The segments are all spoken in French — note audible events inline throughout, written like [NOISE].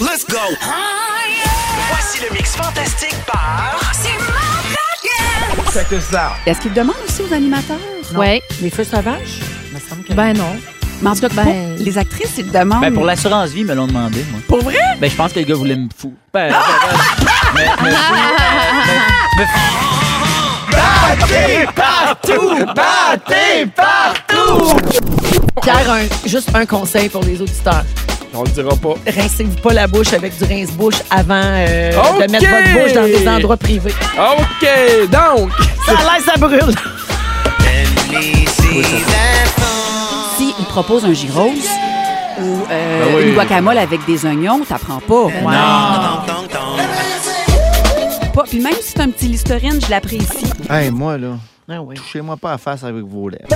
Let's go! Voici le mix fantastique par... Check this out. Est-ce qu'il demande aussi aux animateurs? Ouais. Les feux sauvages? Me semble que Ben non. Mais en tout cas, Ben- les actrices, ils demandent. Ben, pour l'assurance vie, ils me l'ont demandé, moi. Pour vrai? Ben, je pense que le gars voulait me foutre. Ben, me- me Partout! Battez partout! Pierre, un- juste un conseil pour les auditeurs. On le dira pas. Rincez-vous pas la bouche avec du rince-bouche avant euh, de mettre votre bouche dans des endroits privés. OK, donc... Ça a l'air, ça brûle. Si il propose un gyros ou euh, Ben oui. une guacamole avec des oignons, t'apprends pas. Pas. Puis même si c'est un petit listerine, je l'apprécie. Hey, moi, là, Ah oui. touchez-moi pas à face avec vos lèvres.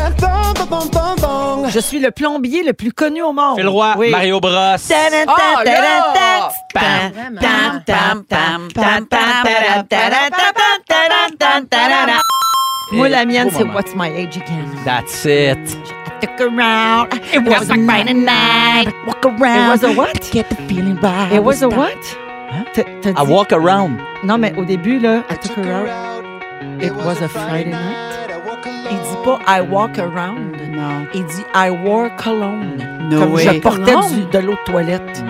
Je suis le plombier le plus connu au monde. Phil Roy, Oui. Mario Bros. Oh, là! Pam, pam. Moi, la mienne, c'est. What's My Age Again. That's it. Took around. It was a Friday night. Walk around. It was a what? Get the feeling right. It was a what? T'as- t'as I dit- walk around. Non, mais au début, là, I took her out. It was a Friday night. Il dit pas I walk around. Non. Il dit I wore cologne. No Comme way. je portais du- de l'eau de toilette.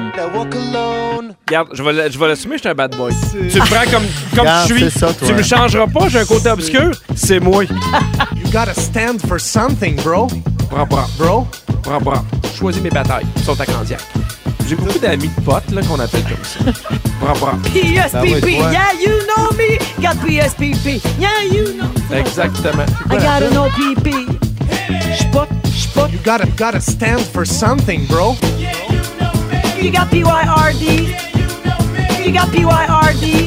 Regarde, je vais, je vais l'assumer, je suis un bad boy. Tu me prends comme, comme Regarde, je suis. ça, toi. tu me changeras pas, j'ai un côté obscur. C'est moi. [LAUGHS] You gotta stand for something, bro. Bra, bra, Bro? bra, bra. Choisis mes batailles. Ils sont à Candiac. J'ai beaucoup d'amis de potes là, qu'on appelle comme ça. Bra, bra. PSPP, yeah, you know me. Got PSPP, yeah, you know. Exactement. I gotta know PP. J'suis j'suis You gotta gotta stand for something, bro. You got PYRD. You got PYRD.